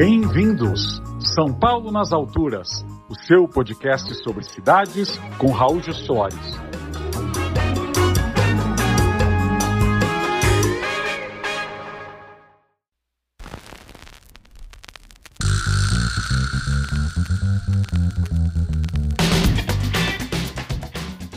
Bem-vindos! São Paulo nas Alturas, o seu podcast sobre cidades com Raul Soares.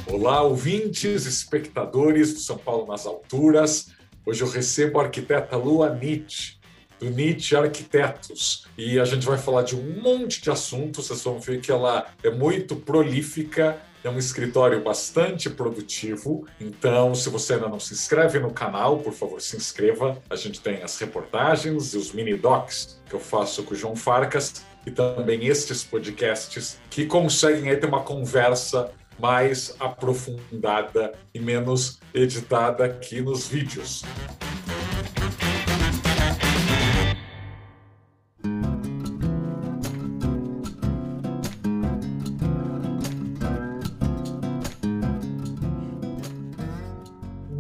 Olá, ouvintes, espectadores do São Paulo nas Alturas. Hoje eu recebo a arquiteta Lua Nietzsche, Nietzsche Arquitetos. E a gente vai falar de um monte de assuntos. Vocês vão ver que ela é muito prolífica, é um escritório bastante produtivo. Então, se você ainda não se inscreve no canal, por favor, se inscreva. A gente tem as reportagens e os mini docs que eu faço com o João Farcas e também estes podcasts que conseguem aí ter uma conversa mais aprofundada e menos editada aqui nos vídeos.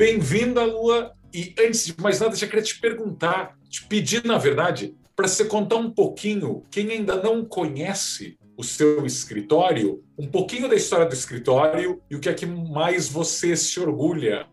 Bem-vinda, Lua. E antes de mais nada, já queria te perguntar, te pedir, na verdade, para você contar um pouquinho, quem ainda não conhece o seu escritório, um pouquinho da história do escritório e o que é que mais você se orgulha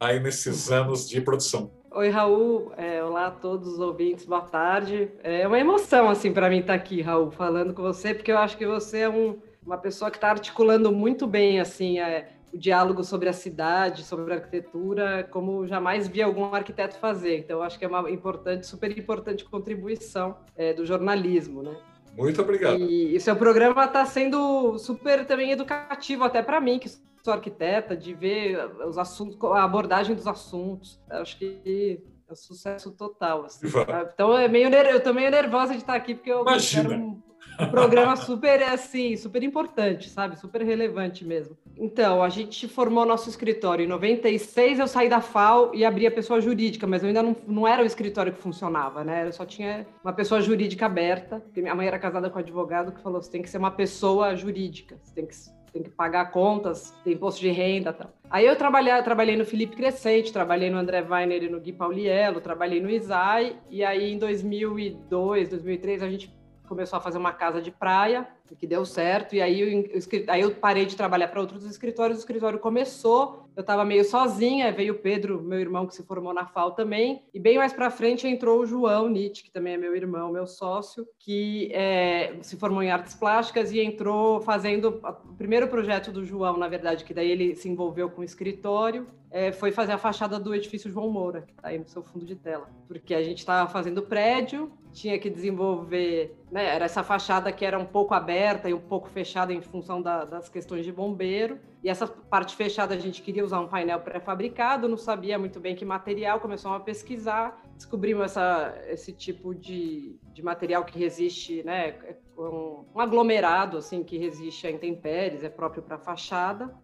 aí nesses anos de produção. Oi, Raul. É, olá a todos os ouvintes, boa tarde. É uma emoção, assim, para mim estar aqui, Raul, falando com você, porque eu acho que você é um, uma pessoa que está articulando muito bem, assim, é, o diálogo sobre a cidade, sobre a arquitetura, como jamais vi algum arquiteto fazer. Então, acho que é uma importante, super importante contribuição é, do jornalismo, né? Muito obrigado. E, e seu programa está sendo super também educativo até para mim, que sou arquiteta, de ver os assuntos, a abordagem dos assuntos. Acho que é um sucesso total. Assim, então é meio eu tô meio nervosa de estar aqui porque eu Imagina. quero um, programa super assim, super importante, sabe? Super relevante mesmo. Então, a gente formou nosso escritório em 96, eu saí da FAO e abri a pessoa jurídica, mas eu ainda não, não era o escritório que funcionava, né? Eu só tinha uma pessoa jurídica aberta, porque minha mãe era casada com um advogado que falou: você tem que ser uma pessoa jurídica, você tem que tem que pagar contas, tem imposto de renda tal. Aí eu trabalhei, trabalhei no Felipe Crescente, trabalhei no André Weiner e no Gui Pauliello, trabalhei no ISAI, e aí em 2002, 2003 a gente começou a fazer uma casa de praia, que deu certo, e aí eu, aí eu parei de trabalhar para outros escritórios, o escritório começou, eu estava meio sozinha, veio o Pedro, meu irmão, que se formou na FAO também, e bem mais para frente entrou o João Nietzsche, que também é meu irmão, meu sócio, que é, se formou em artes plásticas e entrou fazendo o primeiro projeto do João, na verdade, que daí ele se envolveu com o escritório, é, foi fazer a fachada do edifício João Moura, que está aí no seu fundo de tela, porque a gente estava fazendo prédio, tinha que desenvolver, né, era essa fachada que era um pouco aberta e um pouco fechada em função da, das questões de bombeiro, e essa parte fechada a gente queria usar um painel pré-fabricado, não sabia muito bem que material, começamos a pesquisar, descobrimos essa, esse tipo de, de material que resiste, né, é um, um aglomerado assim que resiste a intempéries, é próprio para fachada,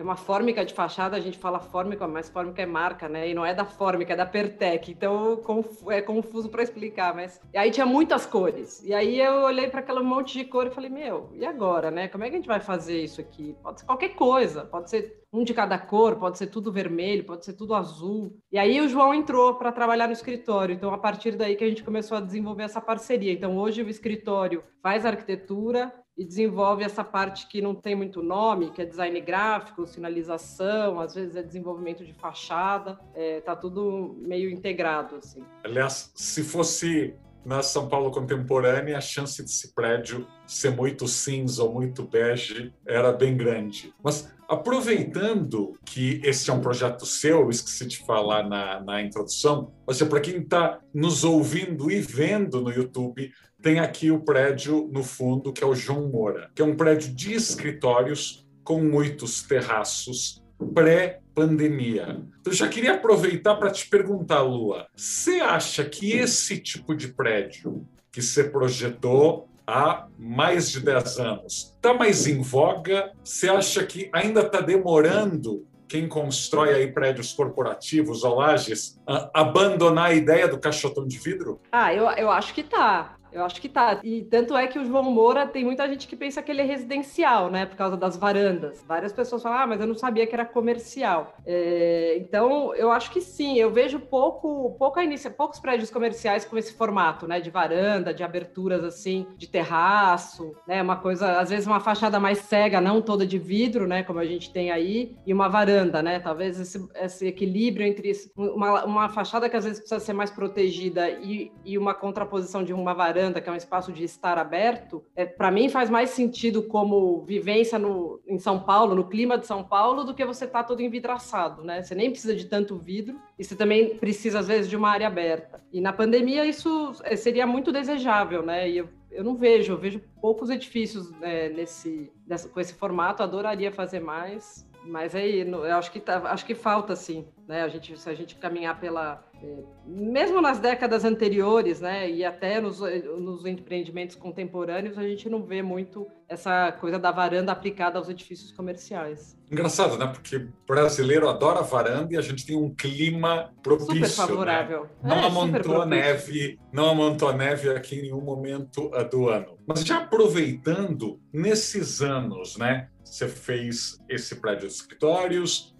é uma fórmica de fachada, a gente fala fórmica, mas fórmica é marca, né? E não é da fórmica, é da Pertec. Então é confuso para explicar, mas. E aí tinha muitas cores. E aí eu olhei para aquele monte de cor e falei: Meu, e agora, né? Como é que a gente vai fazer isso aqui? Pode ser qualquer coisa, pode ser um de cada cor, pode ser tudo vermelho, pode ser tudo azul. E aí o João entrou para trabalhar no escritório. Então, a partir daí que a gente começou a desenvolver essa parceria. Então, hoje o escritório faz arquitetura, e desenvolve essa parte que não tem muito nome, que é design gráfico, sinalização, às vezes é desenvolvimento de fachada, é, tá tudo meio integrado assim. Aliás, se fosse na São Paulo contemporânea, a chance desse prédio ser muito cinza ou muito bege era bem grande. Mas aproveitando que esse é um projeto seu, eu esqueci de falar na, na introdução, seja, para quem está nos ouvindo e vendo no YouTube, tem aqui o prédio no fundo, que é o João Moura, que é um prédio de escritórios com muitos terraços pré-pandemia. Então, eu já queria aproveitar para te perguntar, Lua, você acha que esse tipo de prédio que você projetou há mais de 10 anos está mais em voga? Você acha que ainda está demorando quem constrói aí prédios corporativos ou lajes abandonar a ideia do caixotão de vidro? Ah, eu, eu acho que tá. Eu acho que tá. E tanto é que o João Moura tem muita gente que pensa que ele é residencial, né? Por causa das varandas. Várias pessoas falam, ah, mas eu não sabia que era comercial. É, então, eu acho que sim. Eu vejo pouco, pouca inicia, poucos prédios comerciais com esse formato, né? De varanda, de aberturas assim, de terraço, né? Uma coisa, às vezes uma fachada mais cega, não toda de vidro, né? Como a gente tem aí, e uma varanda, né? Talvez esse, esse equilíbrio entre uma, uma fachada que às vezes precisa ser mais protegida e, e uma contraposição de uma varanda, que é um espaço de estar aberto, é, para mim faz mais sentido como vivência no, em São Paulo, no clima de São Paulo, do que você estar tá todo envidraçado, né? Você nem precisa de tanto vidro e você também precisa, às vezes, de uma área aberta. E na pandemia isso é, seria muito desejável, né? E eu, eu não vejo, eu vejo poucos edifícios né, nesse, com esse formato, adoraria fazer mais, mas aí eu acho que, tá, acho que falta, sim, né? A gente, se a gente caminhar pela mesmo nas décadas anteriores, né, e até nos, nos, empreendimentos contemporâneos, a gente não vê muito essa coisa da varanda aplicada aos edifícios comerciais. Engraçado, né? Porque brasileiro adora varanda e a gente tem um clima propício. Super favorável. Né? Não é, amontou neve, não amontou neve aqui em nenhum momento do ano. Mas já aproveitando nesses anos, né? Você fez esse prédio de escritórios,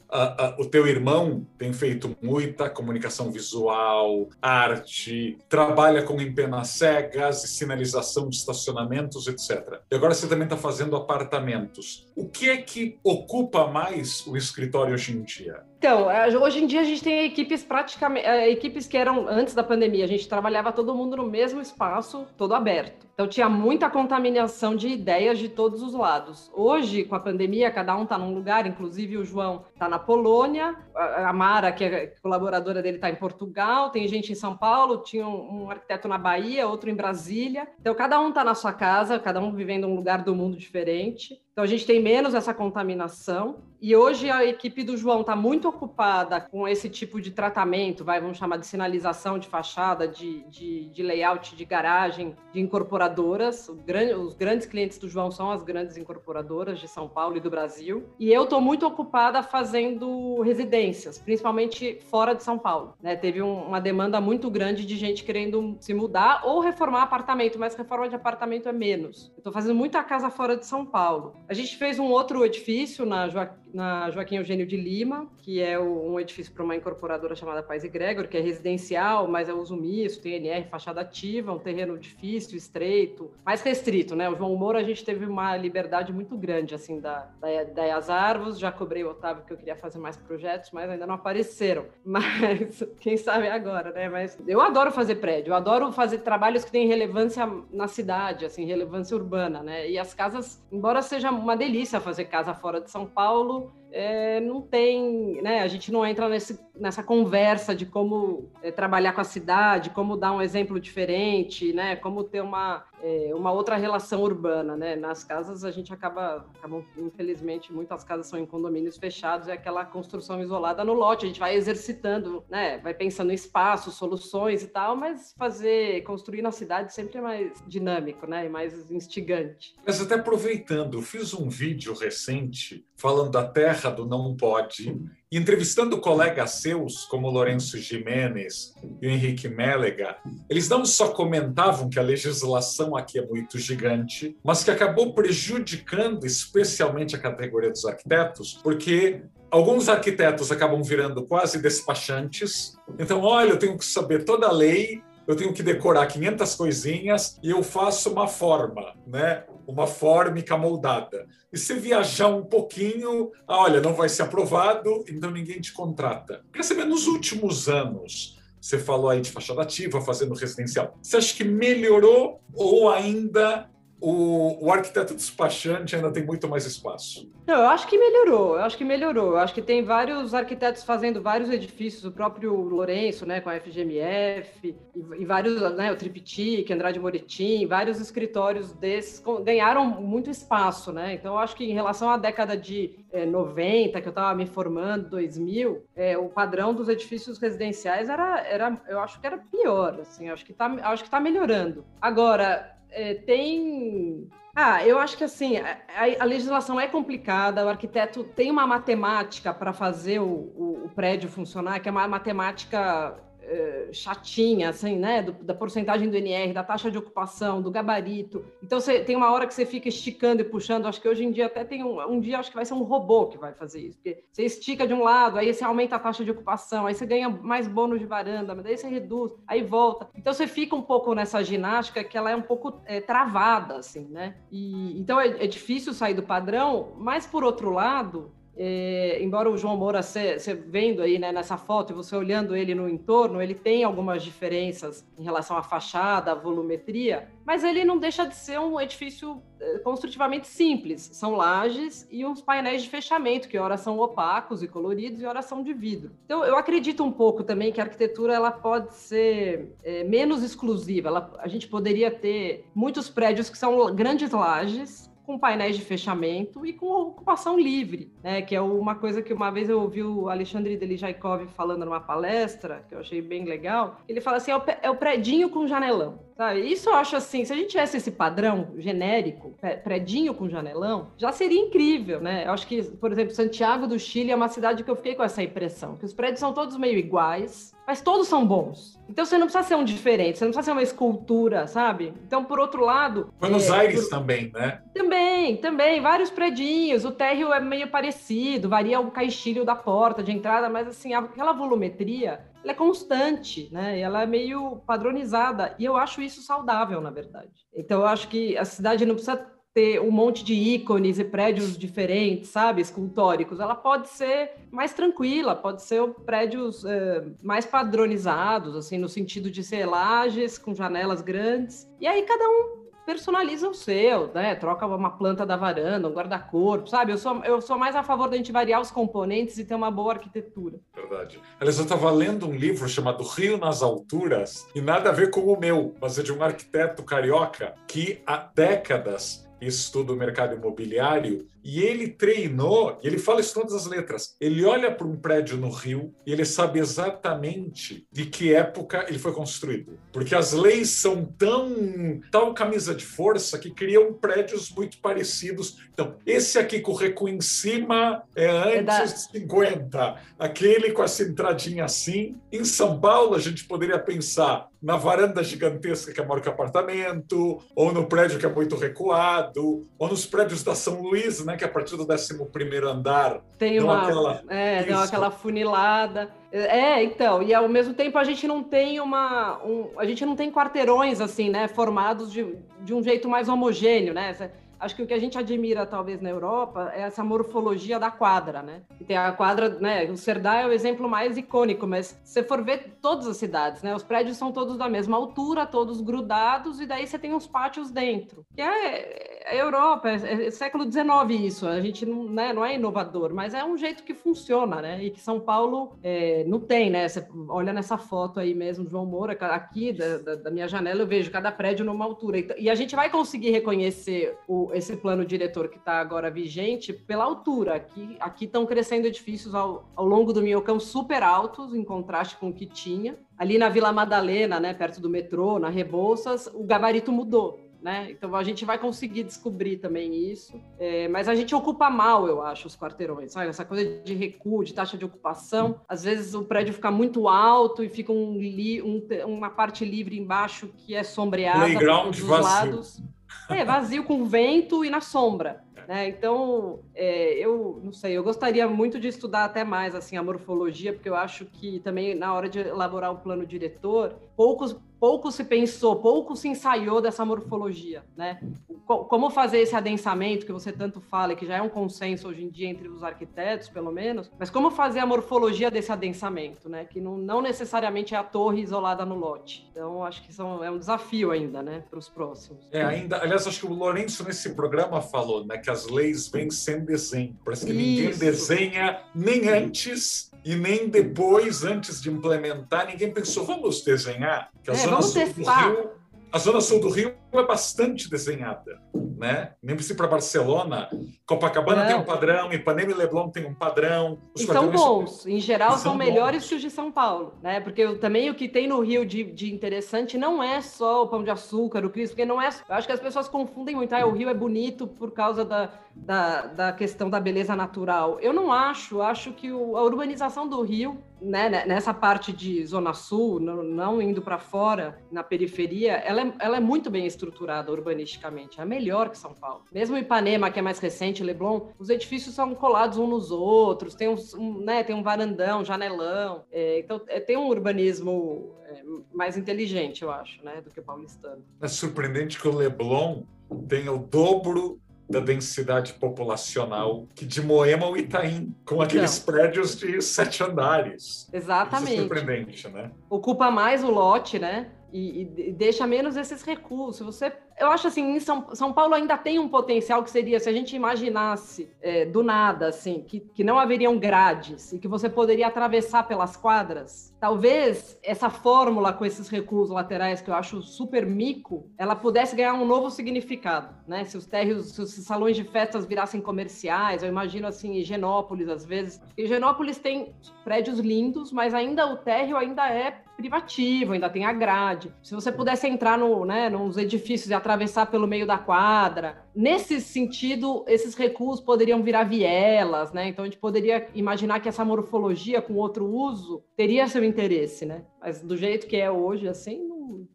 o teu irmão tem feito muita comunicação visual, arte, trabalha com empenas cegas e sinalização de estacionamentos, etc. E agora você também está fazendo apartamentos. O que é que ocupa mais o escritório hoje em dia? Então, é, hoje em dia a gente tem equipes praticamente, é, equipes que eram antes da pandemia, a gente trabalhava todo mundo no mesmo espaço, todo aberto. Então tinha muita contaminação de ideias de todos os lados. Hoje, com a pandemia, cada um está num lugar, inclusive o João está na Polônia, a Mara, que é colaboradora dele, está em Portugal, tem gente em São Paulo, tinha um, arquiteto na Bahia, outro em Brasília. Então cada um está na sua casa, cada um vivendo um lugar do mundo diferente. Então a gente tem menos essa contaminação. E hoje a equipe do João está muito ocupada com esse tipo de tratamento, vai, vamos chamar de sinalização de fachada, de, de, de layout de garagem, de incorporadoras. Grande, os grandes clientes do João são as grandes incorporadoras de São Paulo e do Brasil. E eu estou muito ocupada fazendo residências, principalmente fora de São Paulo. Né? Teve um, uma demanda muito grande de gente querendo se mudar ou reformar apartamento, mas reforma de apartamento é menos. Estou fazendo muita casa fora de São Paulo. A gente fez um outro edifício na, na Joaquim Eugênio de Lima, que é um edifício para uma incorporadora chamada Pais e Gregor, que é residencial, mas é uso misto, tem NR, fachada ativa, um terreno difícil, estreito, mais restrito, né? O João Moura a gente teve uma liberdade muito grande, assim, da, da, da EAS Arvos, já cobrei o Otávio que eu queria fazer mais projetos, mas ainda não apareceram. Mas quem sabe agora, né? Mas eu adoro fazer prédio, eu adoro fazer trabalhos que têm relevância na cidade, assim, relevância urbana, né? E as casas, embora seja uma delícia fazer casa fora de São Paulo, Paulo é, não tem, né? A gente não entra nesse, nessa conversa de como é, trabalhar com a cidade, como dar um exemplo diferente, né? Como ter uma, é, uma outra relação urbana, né? Nas casas a gente acaba, acaba, infelizmente, muitas casas são em condomínios fechados, é aquela construção isolada no lote. A gente vai exercitando, né? Vai pensando em espaço, soluções e tal, mas fazer construir na cidade sempre é mais dinâmico, né? E mais instigante. Mas até aproveitando, fiz um vídeo recente falando da terra do não pode, entrevistando colegas seus, como Lourenço Jimenez e o Henrique Mélega, eles não só comentavam que a legislação aqui é muito gigante, mas que acabou prejudicando especialmente a categoria dos arquitetos, porque alguns arquitetos acabam virando quase despachantes. Então, olha, eu tenho que saber toda a lei, eu tenho que decorar 500 coisinhas e eu faço uma forma, né? Uma fórmica moldada. E se viajar um pouquinho, ah, olha, não vai ser aprovado, então ninguém te contrata. Quer saber, nos últimos anos, você falou aí de fachada ativa, fazendo residencial. Você acha que melhorou ou ainda o, o arquiteto despachante ainda tem muito mais espaço. Não, eu acho que melhorou, eu acho que melhorou. Eu acho que tem vários arquitetos fazendo vários edifícios, o próprio Lourenço, né, com a FGMF, e, e vários, né, o Triptych, Andrade Moretim, vários escritórios desses ganharam muito espaço, né? Então, eu acho que em relação à década de é, 90, que eu estava me formando, 2000, é, o padrão dos edifícios residenciais era, era, eu acho que era pior, assim, acho que está acho que tá melhorando. Agora, é, tem. Ah, eu acho que assim, a, a, legislação é complicada, o arquiteto tem uma matemática para fazer o, o, o, prédio funcionar, que é uma matemática é, chatinha, assim, né? Do, da porcentagem do NR, da taxa de ocupação, do gabarito. Então você tem uma hora que você fica esticando e puxando. Acho que hoje em dia até tem um, um dia acho que vai ser um robô que vai fazer isso, porque você estica de um lado, aí você aumenta a taxa de ocupação, aí você ganha mais bônus de varanda, mas daí você reduz, aí volta. Então você fica um pouco nessa ginástica que ela é um pouco é, travada, assim, né? E então é, é difícil sair do padrão, mas por outro lado é, embora o João Moura, você vendo aí né, nessa foto e você olhando ele no entorno, ele tem algumas diferenças em relação à fachada, à volumetria, mas ele não deixa de ser um edifício é, construtivamente simples. São lajes e uns painéis de fechamento, que ora são opacos e coloridos e ora são de vidro. Então, eu acredito um pouco também que a arquitetura ela pode ser é, menos exclusiva. Ela, a gente poderia ter muitos prédios que são grandes lajes, com painéis de fechamento e com ocupação livre, né? Que é uma coisa que uma vez eu ouvi o Alexandre Delijaikov falando numa palestra, que eu achei bem legal. Ele fala assim: é o, é predinho com janelão. Sabe? Isso eu acho assim, se a gente tivesse esse padrão genérico, predinho com janelão, já seria incrível, né? Eu acho que, por exemplo, Santiago do Chile é uma cidade que eu fiquei com essa impressão, que os prédios são todos meio iguais, mas todos são bons. Então você não precisa ser um diferente, você não precisa ser uma escultura, sabe? Então, por outro lado. Buenos é, Aires por... também, né? Também, também. Vários predinhos. O térreo é meio parecido, varia o caixilho da porta de entrada, mas assim, aquela volumetria ela é constante, né? Ela é meio padronizada. E eu acho isso saudável, na verdade. Então, eu acho que a cidade não precisa ter um monte de ícones e prédios diferentes, sabe, escultóricos. Ela pode ser mais tranquila, pode ser prédios é, mais padronizados, assim, no sentido de ser lajes com janelas grandes. E aí cada um personaliza o seu, né? Troca uma planta da varanda, um guarda-corpo, sabe? Eu sou, eu sou mais a favor da gente variar os componentes e ter uma boa arquitetura. Verdade. Aliás, eu estava lendo um livro chamado Rio nas Alturas, e nada a ver com o meu, mas é de um arquiteto carioca que há décadas estuda o mercado imobiliário e ele treinou, e ele fala isso todas as letras. Ele olha para um prédio no Rio e ele sabe exatamente de que época ele foi construído. Porque as leis são tão tal camisa de força que criam prédios muito parecidos. Então, esse aqui com o recuo em cima é antes de 50, aquele com essa entradinha assim. Em São Paulo, a gente poderia pensar na varanda gigantesca que é maior que apartamento, ou no prédio que é muito recuado, ou nos prédios da São Luís, né, que a partir do 11 andar tem uma aquela, é, deu aquela funilada. É, então, e ao mesmo tempo a gente não tem uma. Um, a gente não tem quarteirões assim, né? Formados de, de um jeito mais homogêneo, né? acho que o que a gente admira, talvez, na Europa é essa morfologia da quadra, né? E tem a quadra, né? O Cerdá é o exemplo mais icônico, mas se você for ver todas as cidades, né? Os prédios são todos da mesma altura, todos grudados, e daí você tem uns pátios dentro. Que é, é Europa, é, é século XIX isso. A gente não, né, não é inovador, mas é um jeito que funciona, né? E que São Paulo é, não tem, né? Você olha nessa foto aí mesmo, João Moura, aqui da, da, da minha janela eu vejo cada prédio numa altura. E a gente vai conseguir reconhecer o, esse plano diretor que está agora vigente pela altura. Aqui aqui estão crescendo edifícios ao, ao longo do Minhocão super altos, em contraste com o que tinha. Ali na Vila Madalena, né, perto do metrô, na Rebouças, o gabarito mudou. Né? Então a gente vai conseguir descobrir também isso, é, mas a gente ocupa mal, eu acho, os quarteirões, sabe? Essa coisa de recuo, de taxa de ocupação. Às vezes o prédio fica muito alto e fica um, um, uma parte livre embaixo que é sombreada Playground dos vazio. lados. É, vazio com vento e na sombra. Né? Então, é, eu não sei, eu gostaria muito de estudar até mais assim a morfologia, porque eu acho que também na hora de elaborar o plano diretor, poucos pouco se pensou, pouco se ensaiou dessa morfologia, né? Como fazer esse adensamento que você tanto fala, que já é um consenso hoje em dia entre os arquitetos, pelo menos, mas como fazer a morfologia desse adensamento, né? Que não, não necessariamente é a torre isolada no lote. Então, acho que são, é um desafio ainda, né, para os próximos. É, ainda, aliás, acho que o Lourenço nesse programa falou, né, que as leis vêm sem desenho. Parece que Isso. ninguém desenha nem antes e nem depois, antes de implementar, ninguém pensou, vamos desenhar? Que a é, zona sul testar. do Rio, a zona sul do Rio é bastante desenhada, né? Ir para Barcelona. Copacabana Não. tem um padrão, Ipanema e Leblon tem um padrão. e são bons, em geral são, são melhores que os de São Paulo, né? Porque eu, também o que tem no Rio de, de, interessante não é só o pão de açúcar, o Cristo, porque não é. Eu acho que as pessoas confundem muito. Ah, o Rio é bonito por causa da, da, da questão da beleza natural. Eu não acho, acho que o, a urbanização do Rio né, né, nessa parte de Zona Sul, não, não indo para fora, na periferia, ela é, ela é, muito bem estruturada urbanisticamente, é melhor que São Paulo. Mesmo Ipanema, que é mais recente, Leblon, os edifícios são colados uns nos outros, tem, uns, um, né, tem um varandão, janelão, é, então é, tem um urbanismo é, mais inteligente, eu acho, né, do que o paulistano. É surpreendente que o Leblon tenha o dobro da densidade populacional que de Moema ao Itaim, com aqueles Não. prédios de sete andares. Exatamente. Isso é surpreendente, né? Ocupa mais o lote, né? E, e, deixa menos esses recursos. Você eu acho assim, em São, São Paulo ainda tem um potencial que seria se a gente imaginasse é, do nada, assim, que, que não haveriam grades e que você poderia atravessar pelas quadras. Talvez essa fórmula com esses recuos laterais que eu acho super mico, ela pudesse ganhar um novo significado, né? Se os térreos, se os salões de festas virassem comerciais, eu imagino assim, Higienópolis às vezes. Higienópolis tem prédios lindos, mas ainda o térreo ainda é privativo, ainda tem a grade. Se você pudesse entrar no, né, nos edifícios e atravessar pelo meio da quadra, nesse sentido, esses recuos poderiam virar vielas, né? Então a gente poderia imaginar que essa morfologia com outro uso teria seu interesse, né? Mas do jeito que é hoje, assim,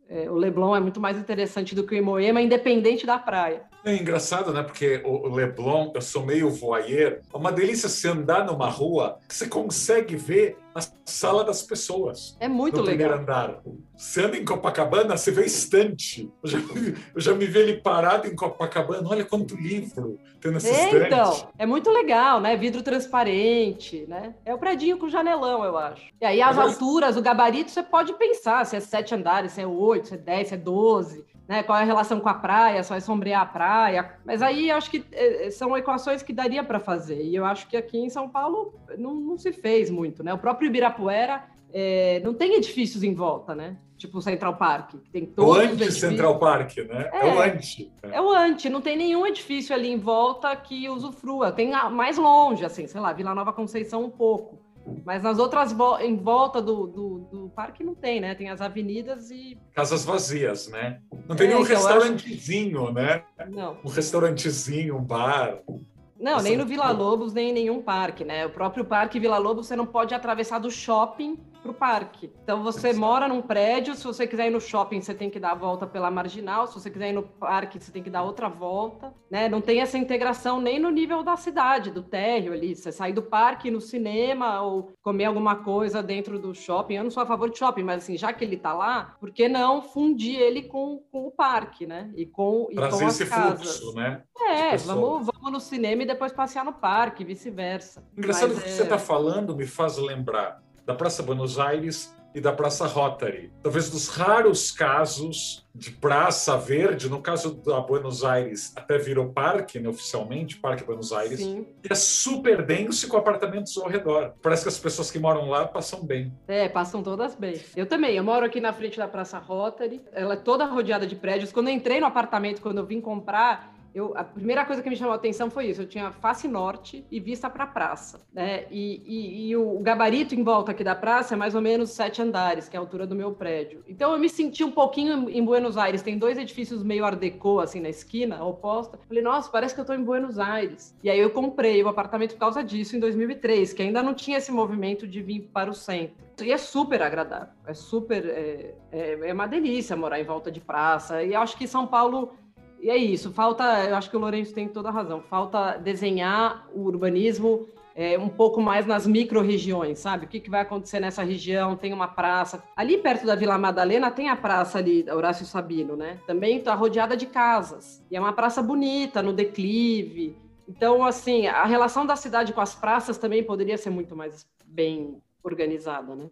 é, o Leblon é muito mais interessante do que o Imoema, independente da praia. É engraçado, né? Porque o Leblon, eu sou meio voyeur, é uma delícia se andar numa rua que você consegue ver a sala das pessoas. É muito no legal. primeiro andar. Você anda em Copacabana, você vê estante. Eu já, eu já me vi ele parado em Copacabana. Olha quanto livro tem nessa é, estante. Então, é muito legal, né? Vidro transparente, né? É o predinho com janelão, eu acho. E aí as Mas... alturas, o gabarito, você pode pensar se é sete andares, se é oito, se é dez, se é doze né? Qual é a relação com a praia? Só vai sombrear a praia? Mas aí acho que é, é, são equações que daria para fazer. E eu acho que aqui em São Paulo não, não se fez muito, né? O próprio Ibirapuera é, não tem edifícios em volta, né? Tipo o Central Park, que tem todos o anti-Central Park, né? É, é, o anti. É o anti, não tem nenhum edifício ali em volta que usufrua. Tem mais longe, assim, sei lá, Vila Nova Conceição um pouco. Mas nas outras vo em volta do, do, do, parque não tem, né? Tem as avenidas e. Casas vazias, né? Não tem é, nenhum então, restaurantezinho, acho... né? Não. Um restaurantezinho, um bar. Não, nem no Vila Lobos, nem em nenhum parque, né? O próprio parque Vila Lobos você não pode atravessar do shopping para o parque. Então você mora num prédio, se você quiser ir no shopping, você tem que dar a volta pela marginal, se você quiser ir no parque, você tem que dar outra volta, né? Não tem essa integração nem no nível da cidade, do térreo ali. Você sair do parque no cinema ou comer alguma coisa dentro do shopping. Eu não sou a favor de shopping, mas assim, já que ele está lá, por que não fundir ele com, com o parque, né? E com, e com as casas. Fluxo, né? É, vamos, vamos no cinema e depois passear no parque, vice-versa. Engraçado que o que você está é falando me faz lembrar da Praça Buenos Aires e da Praça Rotary. Talvez dos raros casos de Praça Verde, no caso da Buenos Aires, até virou parque, né, oficialmente, Parque Buenos Aires, Sim. e é super denso com apartamentos ao redor. Parece que as pessoas que moram lá passam bem. É, passam todas bem. Eu também, eu moro aqui na frente da Praça Rotary, ela é toda rodeada de prédios. Quando eu entrei no apartamento, quando eu vim comprar, eu, a primeira coisa que me chamou a atenção foi isso. Eu tinha face norte e vista para a praça. Né? E, e, e, o gabarito em volta aqui da praça é mais ou menos sete andares, que é a altura do meu prédio. Então eu me senti um pouquinho em Buenos Aires. Tem dois edifícios meio art deco, assim, na esquina, oposta. Falei, nossa, parece que eu estou em Buenos Aires. E aí eu comprei o apartamento por causa disso em 2003, que ainda não tinha esse movimento de vir para o centro. E é super agradável. É super. É, é, é uma delícia morar em volta de praça. E acho que São Paulo e é isso, falta, eu acho que o Lourenço tem toda a razão, falta desenhar o urbanismo é, um pouco mais nas micro-regiões, sabe? O que, que vai acontecer nessa região? Tem uma praça. Ali perto da Vila Madalena tem a praça ali, Horácio Sabino, né? Também está rodeada de casas. E é uma praça bonita, no declive. Então, assim, a relação da cidade com as praças também poderia ser muito mais bem organizada, né?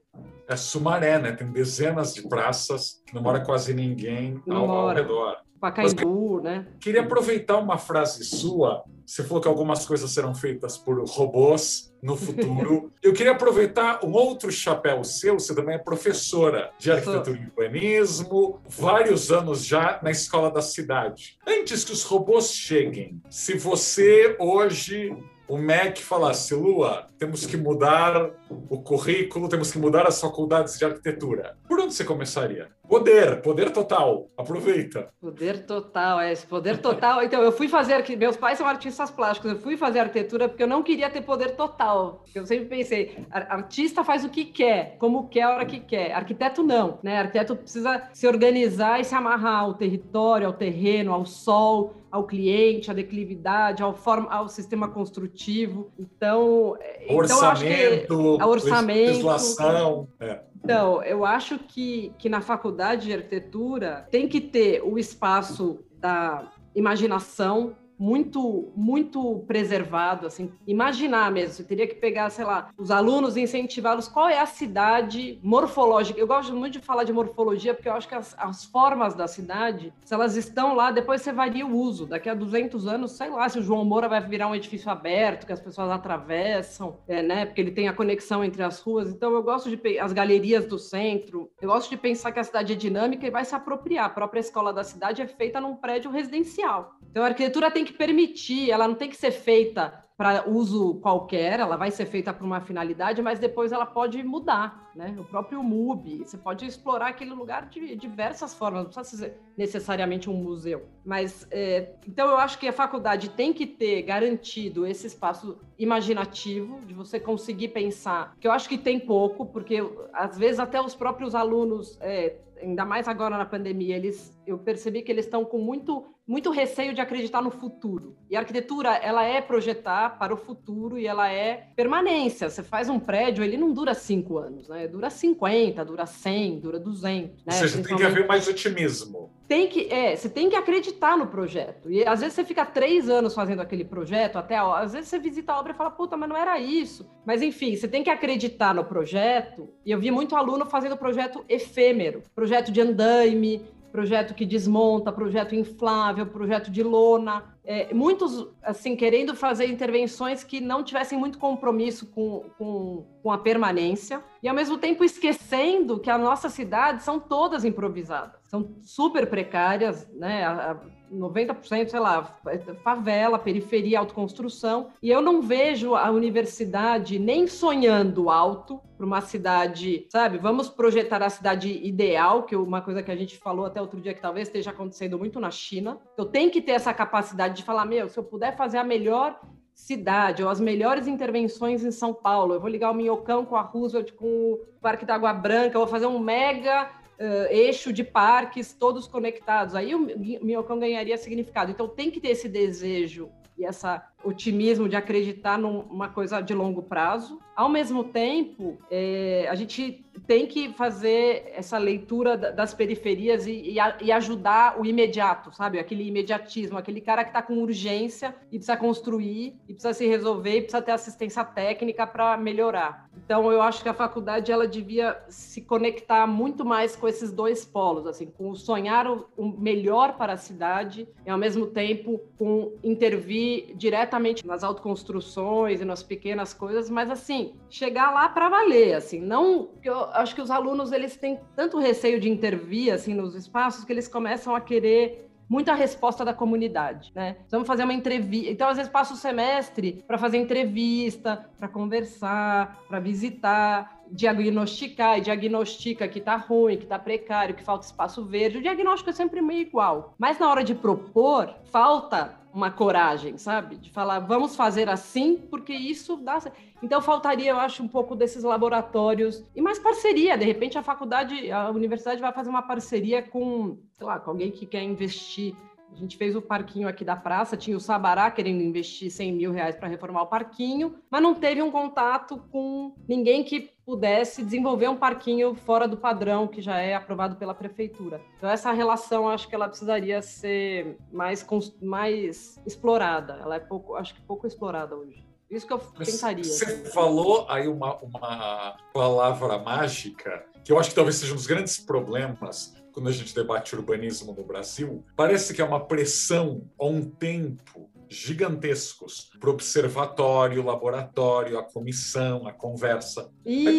É Sumaré, né? Tem dezenas de praças, não mora quase ninguém ao, ao redor. Pacaembu, né? Queria aproveitar uma frase sua. Você falou que algumas coisas serão feitas por robôs no futuro. Eu queria aproveitar um outro chapéu seu. Você também é professora de arquitetura e urbanismo, vários anos já na escola da cidade. Antes que os robôs cheguem, se você hoje o MEC falasse, Lua, temos que mudar o currículo, temos que mudar as faculdades de arquitetura. Por onde você começaria? Poder, poder total. Aproveita. Poder total, é esse poder total. Então, eu fui fazer, meus pais são artistas plásticos, eu fui fazer arquitetura porque eu não queria ter poder total. Eu sempre pensei, artista faz o que quer, como quer, a hora que quer. Arquiteto não, né? Arquiteto precisa se organizar e se amarrar ao território, ao terreno, ao sol, ao cliente, à declividade, ao, forma, ao sistema construtivo. Então, orçamento, então acho que, ao orçamento, legislação. É. Então, eu acho que, que na faculdade de arquitetura tem que ter o espaço da imaginação, muito muito preservado assim. Imaginar mesmo você teria que pegar sei lá os alunos e incentivá-los. Qual é a cidade morfológica? Eu gosto muito de falar de morfologia porque eu acho que as, as, formas da cidade se elas estão lá depois você varia o uso. Daqui a 200 anos sei lá se o João Moura vai virar um edifício aberto que as pessoas atravessam é, né? Porque ele tem a conexão entre as ruas. Então eu gosto de as galerias do centro. Eu gosto de pensar que a cidade é dinâmica e vai se apropriar. A própria escola da cidade é feita num prédio residencial. Então a arquitetura tem que permitir, ela não tem que ser feita para uso qualquer, ela vai ser feita para uma finalidade, mas depois ela pode mudar, né? O próprio MUBI, você pode explorar aquele lugar de diversas formas, não precisa ser necessariamente um museu. Mas, é, então eu acho que a faculdade tem que ter garantido esse espaço imaginativo, de você conseguir pensar, que eu acho que tem pouco, porque às vezes até os próprios alunos é, ainda mais agora na pandemia, eles, eu percebi que eles estão com muito, muito receio de acreditar no futuro. E a arquitetura, ela é projetar para o futuro e ela é permanência. Você faz um prédio, ele não dura cinco anos, né? Dura 50, dura 100, dura 200. Né? Ou seja, tem que haver mais otimismo. Tem que, é, você tem que acreditar no projeto. E às vezes você fica três anos fazendo aquele projeto, até às vezes você visita a obra e fala, puta, mas não era isso. Mas enfim, você tem que acreditar no projeto. E eu vi muito aluno fazendo projeto efêmero, projeto de andaime, projeto que desmonta, projeto inflável, projeto de lona. É, muitos, assim, querendo fazer intervenções que não tivessem muito compromisso com, com, com a permanência, e ao mesmo tempo esquecendo que a nossa cidade são todas improvisadas, são super precárias, né? A, a, 90%, sei lá, favela, periferia, autoconstrução. E eu não vejo a universidade nem sonhando alto para uma cidade, sabe? Vamos projetar a cidade ideal, que é uma coisa que a gente falou até outro dia que talvez esteja acontecendo muito na China. Eu tenho que ter essa capacidade de falar, meu, se eu puder fazer a melhor cidade ou as melhores intervenções em São Paulo, eu vou ligar o Minhocão com a Roosevelt, com o Parque da Água Branca, eu vou fazer um mega uh, eixo de parques todos conectados. Aí o Minhocão ganharia significado. Então tem que ter esse desejo e esse otimismo de acreditar numa coisa de longo prazo. Ao mesmo tempo, é, a gente tem que fazer essa leitura das periferias e, e, ajudar o imediato, sabe? Aquele imediatismo, aquele cara que está com urgência e precisa construir, e precisa se resolver, e precisa ter assistência técnica para melhorar. Então, eu acho que a faculdade ela devia se conectar muito mais com esses dois polos, assim, com sonhar o melhor para a cidade e, ao mesmo tempo, com intervir diretamente nas autoconstruções e nas pequenas coisas, mas assim chegar lá para valer, assim, não. Eu acho que os alunos eles têm tanto receio de intervir assim nos espaços que eles começam a querer muita resposta da comunidade, né? Vamos fazer uma entrevista. Então, às vezes, passa o semestre para fazer entrevista, para conversar, para visitar, diagnosticar, e diagnostica que está ruim, que está precário, que falta espaço verde. O diagnóstico é sempre meio igual. Mas na hora de propor, falta uma coragem, sabe? De falar, vamos fazer assim, porque isso dá. Então faltaria, eu acho, um pouco desses laboratórios e mais parceria. De repente, a faculdade, a universidade vai fazer uma parceria com, sei lá, com alguém que quer investir a gente fez o parquinho aqui da praça, tinha o Sabará querendo investir 100 mil reais para reformar o parquinho, mas não teve um contato com ninguém que pudesse desenvolver um parquinho fora do padrão que já é aprovado pela prefeitura. Então essa relação acho que ela precisaria ser mais mais explorada. Ela é pouco, acho que pouco explorada hoje. Isso que eu tentaria. Você falou aí uma, uma palavra mágica que eu acho que talvez seja um dos grandes problemas quando a gente debate urbanismo no Brasil, parece que é uma pressão a um tempo gigantescos para o observatório, laboratório, a comissão, a conversa.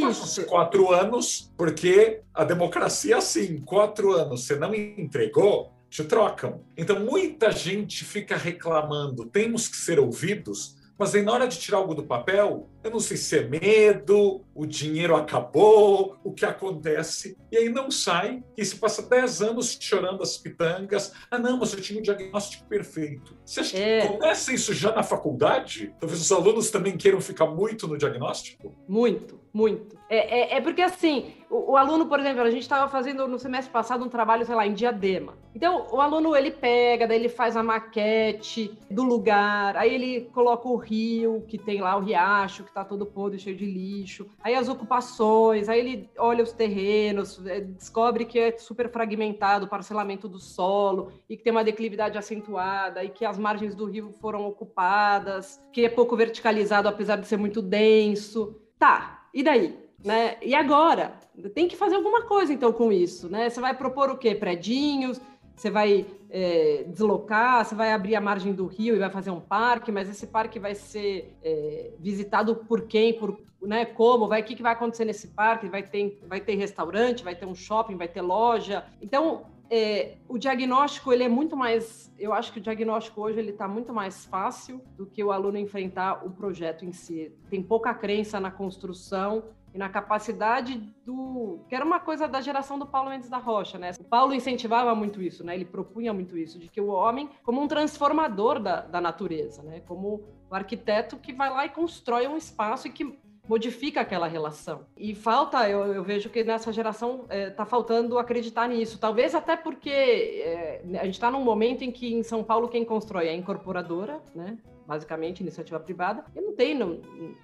Passam-se quatro anos, porque a democracia é assim: quatro anos, você não entregou, te trocam. Então, muita gente fica reclamando, temos que ser ouvidos, mas aí na hora de tirar algo do papel, eu não sei se é medo, o dinheiro acabou, o que acontece, e aí não sai, e se passa 10 anos chorando as pitangas. Ah, não, mas eu tinha um diagnóstico perfeito. Você acha é. que começa isso já na faculdade? Talvez os alunos também queiram ficar muito no diagnóstico? Muito, muito. É, é, é porque assim, o, o, aluno, por exemplo, a gente estava fazendo no semestre passado um trabalho, sei lá, em diadema. Então, o aluno ele pega, daí ele faz a maquete do lugar, aí ele coloca o rio, que tem lá o riacho, que está todo podre, cheio de lixo, aí as ocupações, aí ele olha os terrenos, é, descobre que é super fragmentado o parcelamento do solo e que tem uma declividade acentuada e que as margens do rio foram ocupadas, que é pouco verticalizado apesar de ser muito denso. Tá, e daí? Né? E agora? Tem que fazer alguma coisa então com isso, né? Você vai propor o quê? Predinhos? Você vai é, deslocar, você vai abrir a margem do rio e vai fazer um parque, mas esse parque vai ser é, visitado por quem, por né, como, vai, o que, que vai acontecer nesse parque? Vai ter, vai ter restaurante, vai ter um shopping, vai ter loja. Então, é, o diagnóstico ele é muito mais, eu acho que o diagnóstico hoje ele está muito mais fácil do que o aluno enfrentar o projeto em si. Tem pouca crença na construção e na capacidade do. que era uma coisa da geração do Paulo Mendes da Rocha, né? O Paulo incentivava muito isso, né? Ele propunha muito isso, de que o homem, como um transformador da, da natureza, né? Como o arquiteto que vai lá e constrói um espaço e que modifica aquela relação. E falta, eu, eu vejo que nessa geração está é, tá faltando acreditar nisso. Talvez até porque é, a gente está num momento em que em São Paulo quem constrói é a incorporadora, né? Basicamente iniciativa privada, e não tem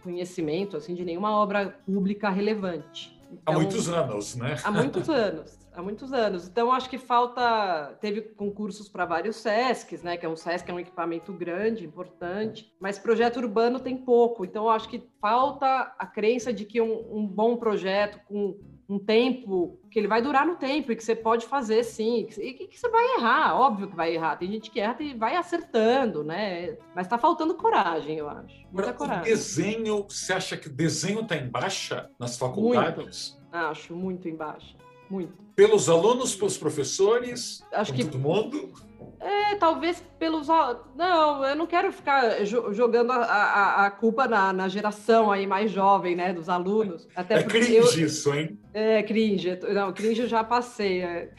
conhecimento assim de nenhuma obra pública relevante. Então, há muitos anos, né? Há muitos anos, há muitos anos. Então acho que falta, teve concursos para vários SESCs, né? Que é um SESC é um equipamento grande, importante, mas projeto urbano tem pouco. Então acho que falta a crença de que um, um bom projeto com um tempo que ele vai durar no tempo e que você pode fazer sim, e que, que, você vai errar, óbvio que vai errar. Tem gente que erra e vai acertando, né? Mas está faltando coragem, eu acho. Muita coragem. O desenho, você acha que o desenho está em baixa nas faculdades? Muito, acho, muito em baixa. Muito. Pelos alunos, pelos professores, acho que todo mundo? É, talvez pelos. Não, eu não quero ficar jogando a, a, a culpa na, na, geração aí mais jovem, né, dos alunos. Até é cringe eu... isso, hein? É, cringe. Não, cringe eu já passei.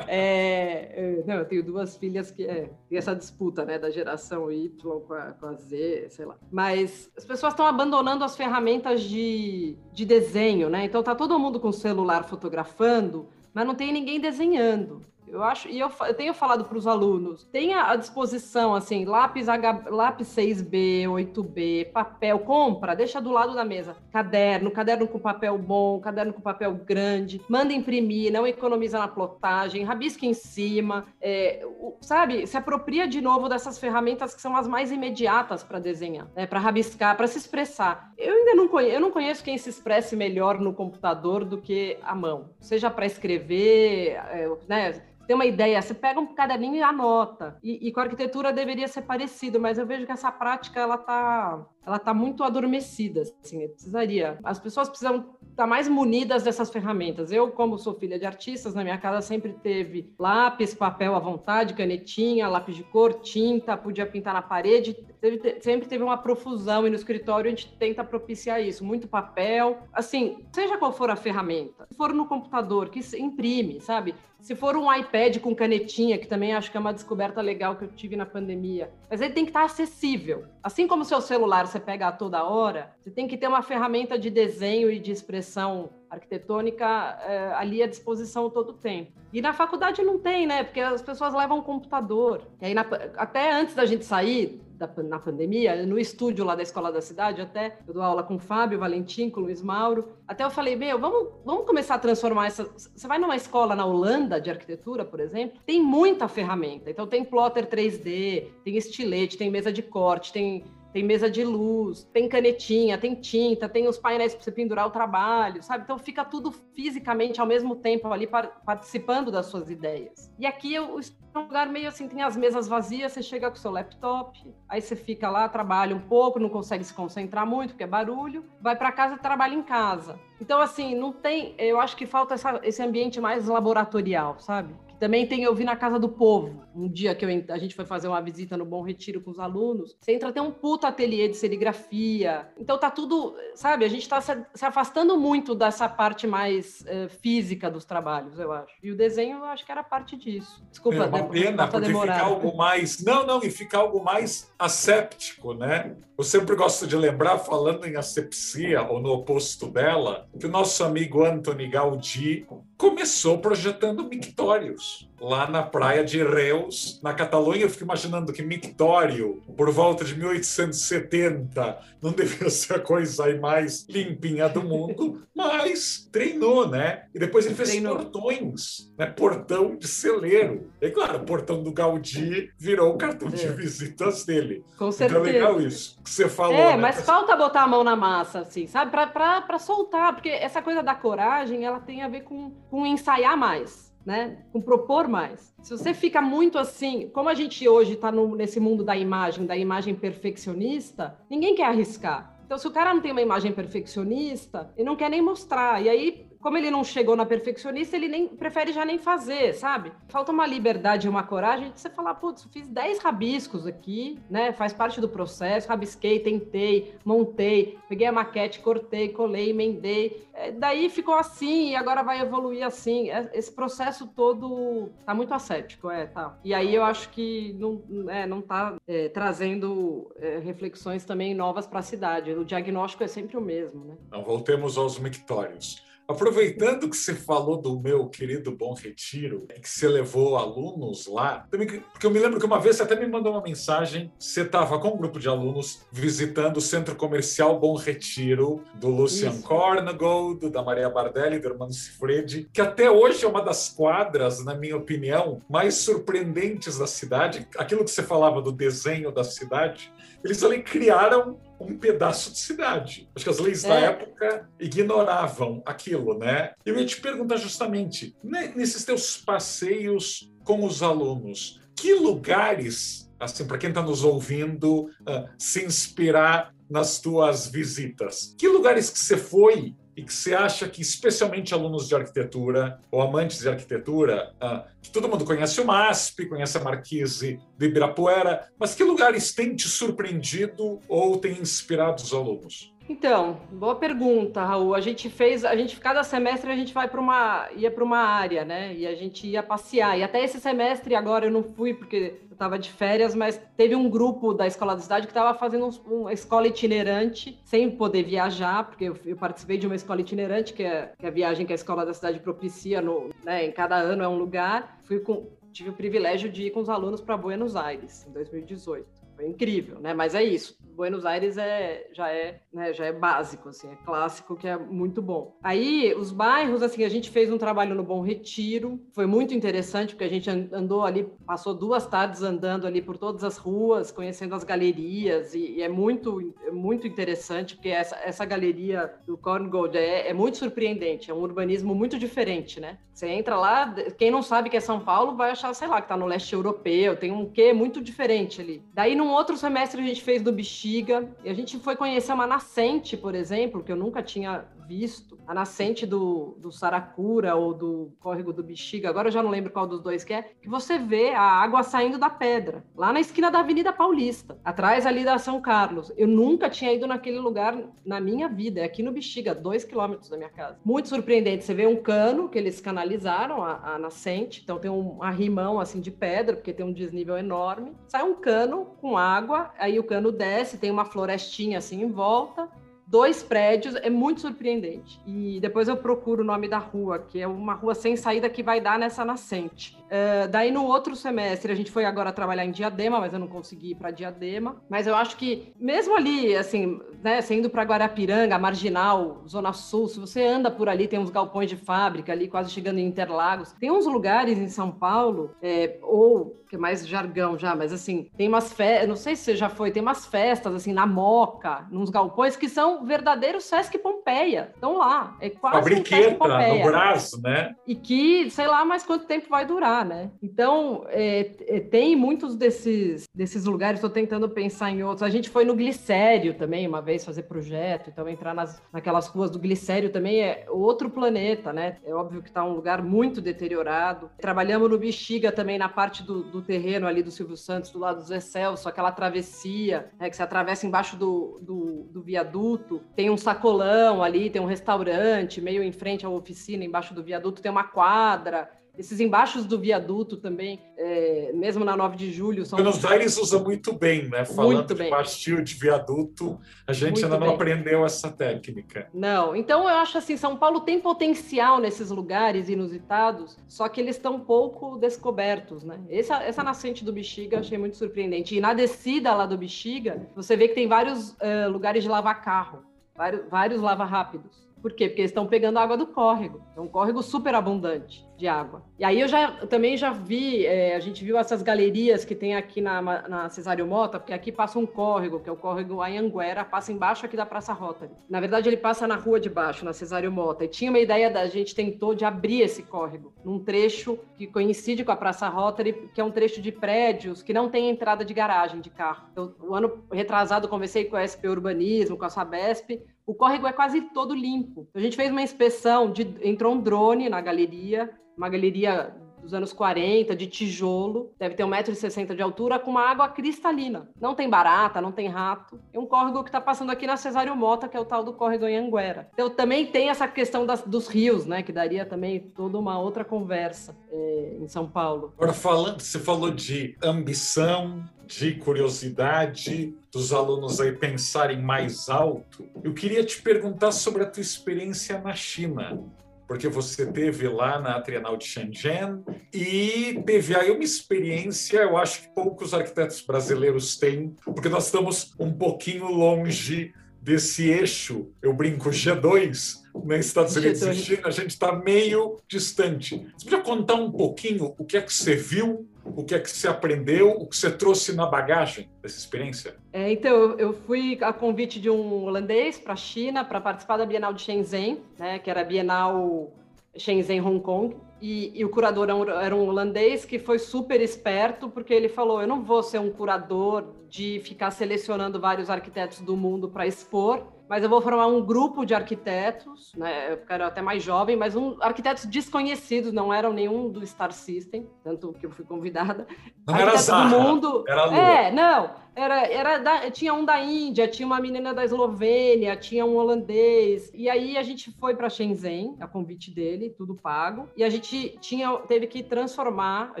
É. é, não, eu tenho duas filhas que é, tem essa disputa, né, da geração Y com a, com a Z, sei lá. Mas as pessoas estão abandonando as ferramentas de, de desenho, né? Então tá todo mundo com o celular fotografando, mas não tem ninguém desenhando. Eu acho, e eu, eu tenho falado para os alunos, tenha à disposição, assim, lápis, H, lápis 6B, 8B, papel, compra, deixa do lado da mesa. Caderno, caderno com papel bom, caderno com papel grande, manda imprimir, não economiza na plotagem, rabisca em cima, é, sabe? Se apropria de novo dessas ferramentas que são as mais imediatas para desenhar, né? para rabiscar, para se expressar. Eu ainda não conheço, eu não conheço quem se expresse melhor no computador do que a mão, seja para escrever, é, né? Tem uma ideia, você pega um caderninho e anota. E, e, com a arquitetura deveria ser parecido, mas eu vejo que essa prática ela tá, ela tá muito adormecida, assim, precisaria. As pessoas precisam estar tá mais munidas dessas ferramentas. Eu, como sou filha de artistas, na minha casa sempre teve lápis, papel à vontade, canetinha, lápis de cor, tinta, podia pintar na parede. Teve, sempre teve uma profusão e no escritório a gente tenta propiciar isso, muito papel. Assim, seja qual for a ferramenta, se for no computador, que imprime, sabe? Se for um iPad com canetinha, que também acho que é uma descoberta legal que eu tive na pandemia, mas ele tem que estar acessível. Assim como o seu celular você pega a toda hora, você tem que ter uma ferramenta de desenho e de expressão arquitetônica é, ali à disposição todo o tempo. E na faculdade não tem, né? Porque as pessoas levam um computador. E aí, na, até antes da gente sair da, na pandemia, no estúdio lá da Escola da Cidade, até eu dou aula com o Fábio Valentim, com o Luiz Mauro. Até eu falei, meu, vamos, vamos começar a transformar essa. Você vai numa escola na Holanda de arquitetura, por exemplo, tem muita ferramenta. Então tem plotter 3D, tem estilete, tem mesa de corte, tem tem mesa de luz, tem canetinha, tem tinta, tem os painéis para você pendurar o trabalho, sabe? Então fica tudo fisicamente ao mesmo tempo ali participando das suas ideias. E aqui eu é um lugar meio assim, tem as mesas vazias, você chega com o seu laptop, aí você fica lá, trabalha um pouco, não consegue se concentrar muito, porque é barulho, vai para casa e trabalha em casa. Então, assim, não tem. Eu acho que falta essa, esse ambiente mais laboratorial, sabe? Também tem Eu Vi na Casa do Povo. Um dia que eu, a gente foi fazer uma visita no Bom Retiro com os alunos, você entra tem um puta ateliê de serigrafia. Então tá tudo, sabe? A gente está se, se, afastando muito dessa parte mais uh, física dos trabalhos, eu acho. E o desenho, eu acho que era parte disso. Desculpa, é uma pena, porque fica algo mais. Não, não, e fica algo mais asséptico, né? Eu sempre gosto de lembrar, falando em asepsia, ou no oposto dela, que o nosso amigo Anthony Gaudí começou projetando mictórios lá na praia de Reus, na Catalunha. Eu fico imaginando que mictório, por volta de 1870, não devia ser a coisa aí mais limpinha do mundo, mas treinou, né? E depois ele fez treinou. portões, né? Portão de celeiro. E claro, o portão do Gaudí virou o cartão é. de visitas dele. Com certeza. Então é legal isso que você falou. É, né? mas falta botar a mão na massa, assim, sabe? Para soltar, porque essa coisa da coragem, ela tem a ver com, com ensaiar mais né? Com propor mais. Se você fica muito assim, como a gente hoje está nesse mundo da imagem, da imagem perfeccionista, ninguém quer arriscar. Então, se o cara não tem uma imagem perfeccionista, ele não quer nem mostrar. E aí como ele não chegou na perfeccionista, ele nem prefere já nem fazer, sabe? Falta uma liberdade e uma coragem de você falar, putz, fiz 10 rabiscos aqui, né? Faz parte do processo, rabisquei, tentei, montei, peguei a maquete, cortei, colei, emendei. É, daí ficou assim e agora vai evoluir assim. É, esse processo todo tá muito ascético, é, tá. E aí eu acho que não, é, não tá é, trazendo é, reflexões também novas para a cidade. O diagnóstico é sempre o mesmo, né? Então, voltemos aos mictórios. Aproveitando que você falou do meu querido Bom Retiro, que você levou alunos lá, porque eu me lembro que uma vez você até me mandou uma mensagem, você estava com um grupo de alunos visitando o Centro Comercial Bom Retiro, do Lucian Isso. Cornagold, da Maria Bardelli, do Hermano Cifredi, que até hoje é uma das quadras, na minha opinião, mais surpreendentes da cidade. Aquilo que você falava do desenho da cidade, eles ali criaram um pedaço de cidade. Acho que as leis é. da época ignoravam aquilo, né? Eu ia te perguntar justamente, né, nesses teus passeios com os alunos, que lugares, assim, para quem está nos ouvindo, uh, se inspirar nas tuas visitas? Que lugares que você foi e que você acha que, especialmente alunos de arquitetura ou amantes de arquitetura, uh, que todo mundo conhece o MASP, conhece a Marquise de Ibirapuera, mas que lugares têm te surpreendido ou têm inspirado os alunos? Então, boa pergunta, Raul. A gente fez, a gente cada semestre a gente vai para uma ia para uma área, né? E a gente ia passear. E até esse semestre agora eu não fui porque eu estava de férias, mas teve um grupo da escola da cidade que estava fazendo um, uma escola itinerante sem poder viajar, porque eu, eu participei de uma escola itinerante que é, que é a viagem que a escola da cidade propicia no, né, em cada ano é um lugar. Fui com tive o privilégio de ir com os alunos para Buenos Aires em 2018. Foi incrível, né? Mas é isso. Buenos Aires é, já, é, né, já é básico, assim, é clássico, que é muito bom. Aí, os bairros, assim, a gente fez um trabalho no Bom Retiro, foi muito interessante, porque a gente andou ali, passou duas tardes andando ali por todas as ruas, conhecendo as galerias, e, e é muito, é muito interessante, porque essa, essa galeria do Korngold é, é muito surpreendente, é um urbanismo muito diferente, né? Você entra lá, quem não sabe que é São Paulo vai achar, sei lá, que tá no leste europeu, tem um quê muito diferente ali. Daí, num outro semestre, a gente fez do Bexiga, e a gente foi conhecer uma nascente, por exemplo, que eu nunca tinha visto, a nascente do, do Saracura ou do córrego do Bexiga, agora eu já não lembro qual dos dois que é, que você vê a água saindo da pedra, lá na esquina da Avenida Paulista, atrás ali da São Carlos. Eu nunca tinha ido naquele lugar na minha vida, é aqui no Bexiga, dois quilômetros da minha casa. Muito surpreendente, você vê um cano que eles canalizaram a, a, nascente, então tem um arrimão assim de pedra, porque tem um desnível enorme. Sai um cano com água, aí o cano desce, tem uma florestinha assim em volta, dois prédios, é muito surpreendente. E depois eu procuro o nome da rua, que é uma rua sem saída que vai dar nessa nascente. Uh, daí no outro semestre a gente foi agora trabalhar em Diadema, mas eu não consegui ir para Diadema. Mas eu acho que mesmo ali, assim, né, você indo para Guarapiranga, Marginal, Zona Sul, se você anda por ali, tem uns galpões de fábrica ali, quase chegando em Interlagos. Tem uns lugares em São Paulo, é, ou que é mais jargão já, mas assim, tem umas festas, não sei se você já foi, tem umas festas assim na Moca, nos galpões que são verdadeiros Sesc Pompeia. Estão lá, é quase Fabriqueta, um Pompeia. no braço, né? E que, sei lá, mais quanto tempo vai durar, né? Então, é, é, tem muitos desses, desses lugares, estou tentando pensar em outros. A gente foi no Glicério também, uma vez, fazer projeto, então entrar nas, naquelas ruas do Glicério também é outro planeta, né? É óbvio que está um lugar muito deteriorado. Trabalhamos no Bexiga também, na parte do, do terreno ali do Silvio Santos, do lado do Zé Celso, aquela travessia, né, que você atravessa embaixo do, do, do, viaduto, tem um sacolão ali, tem um restaurante, meio em frente à oficina, embaixo do viaduto tem uma quadra, esses embaixos do viaduto também, é, mesmo na 9 de julho. São... Buenos Aires usa muito bem, né? Falando muito bem. de bastil, de viaduto, a gente muito ainda não bem. aprendeu essa técnica. Não, então eu acho assim, São Paulo tem potencial nesses lugares inusitados, só que eles estão pouco descobertos, né? Essa, essa nascente do Bexiga eu achei muito surpreendente. E na descida lá do Bexiga, você vê que tem vários uh, lugares de lavar carro, vários, vários lava rápidos. Por quê? Porque eles estão pegando água do córrego. É um córrego super abundante de água. E aí eu já também já vi, é, a gente viu essas galerias que tem aqui na, na Cesário Mota, porque aqui passa um córrego, que é o córrego Anhanguera, passa embaixo aqui da Praça Rotary. Na verdade, ele passa na rua de baixo, na Cesário Mota. E tinha uma ideia da gente tentou de abrir esse córrego num trecho que coincide com a Praça Rotary, que é um trecho de prédios que não tem entrada de garagem de carro. Então, o ano retrasado conversei com a SP Urbanismo, com a Sabesp, o córrego é quase todo limpo. A gente fez uma inspeção, de, entrou um drone na galeria, uma galeria dos anos 40, de tijolo, deve ter 1,60m de altura, com uma água cristalina. Não tem barata, não tem rato. É um córrego que está passando aqui na Cesário Mota, que é o tal do córrego Anhanguera. Então também tem essa questão das, dos rios, né, que daria também toda uma outra conversa é, em São Paulo. Agora, falando, você falou de ambição, de curiosidade dos alunos aí pensarem mais alto, eu queria te perguntar sobre a tua experiência na China, porque você teve lá na Trienal de Shenzhen e teve aí uma experiência, eu acho que poucos arquitetos brasileiros têm, porque nós estamos um pouquinho longe desse eixo, eu brinco G2, nos né, Estados Unidos G2. e China, a gente está meio distante. Você podia contar um pouquinho o que é que você viu o que é que você aprendeu, o que você trouxe na bagagem dessa experiência? É, então, eu fui a convite de um holandês para a China para participar da Bienal de Shenzhen, né, que era a Bienal Shenzhen Hong Kong, e, e, o curador era um holandês que foi super esperto, porque ele falou: Eu não vou ser um curador de ficar selecionando vários arquitetos do mundo para expor, mas eu vou formar um grupo de arquitetos, né? Eu era até mais jovem, mas um, arquitetos desconhecidos, não eram nenhum do Star System, tanto que eu fui convidada. Não arquitetos era Zaha, do mundo. Era Lua. É, não. Era, era da, tinha um da Índia, tinha uma menina da Eslovênia, tinha um holandês. E aí a gente foi para Shenzhen, a convite dele, tudo pago. E a gente tinha, teve que transformar, a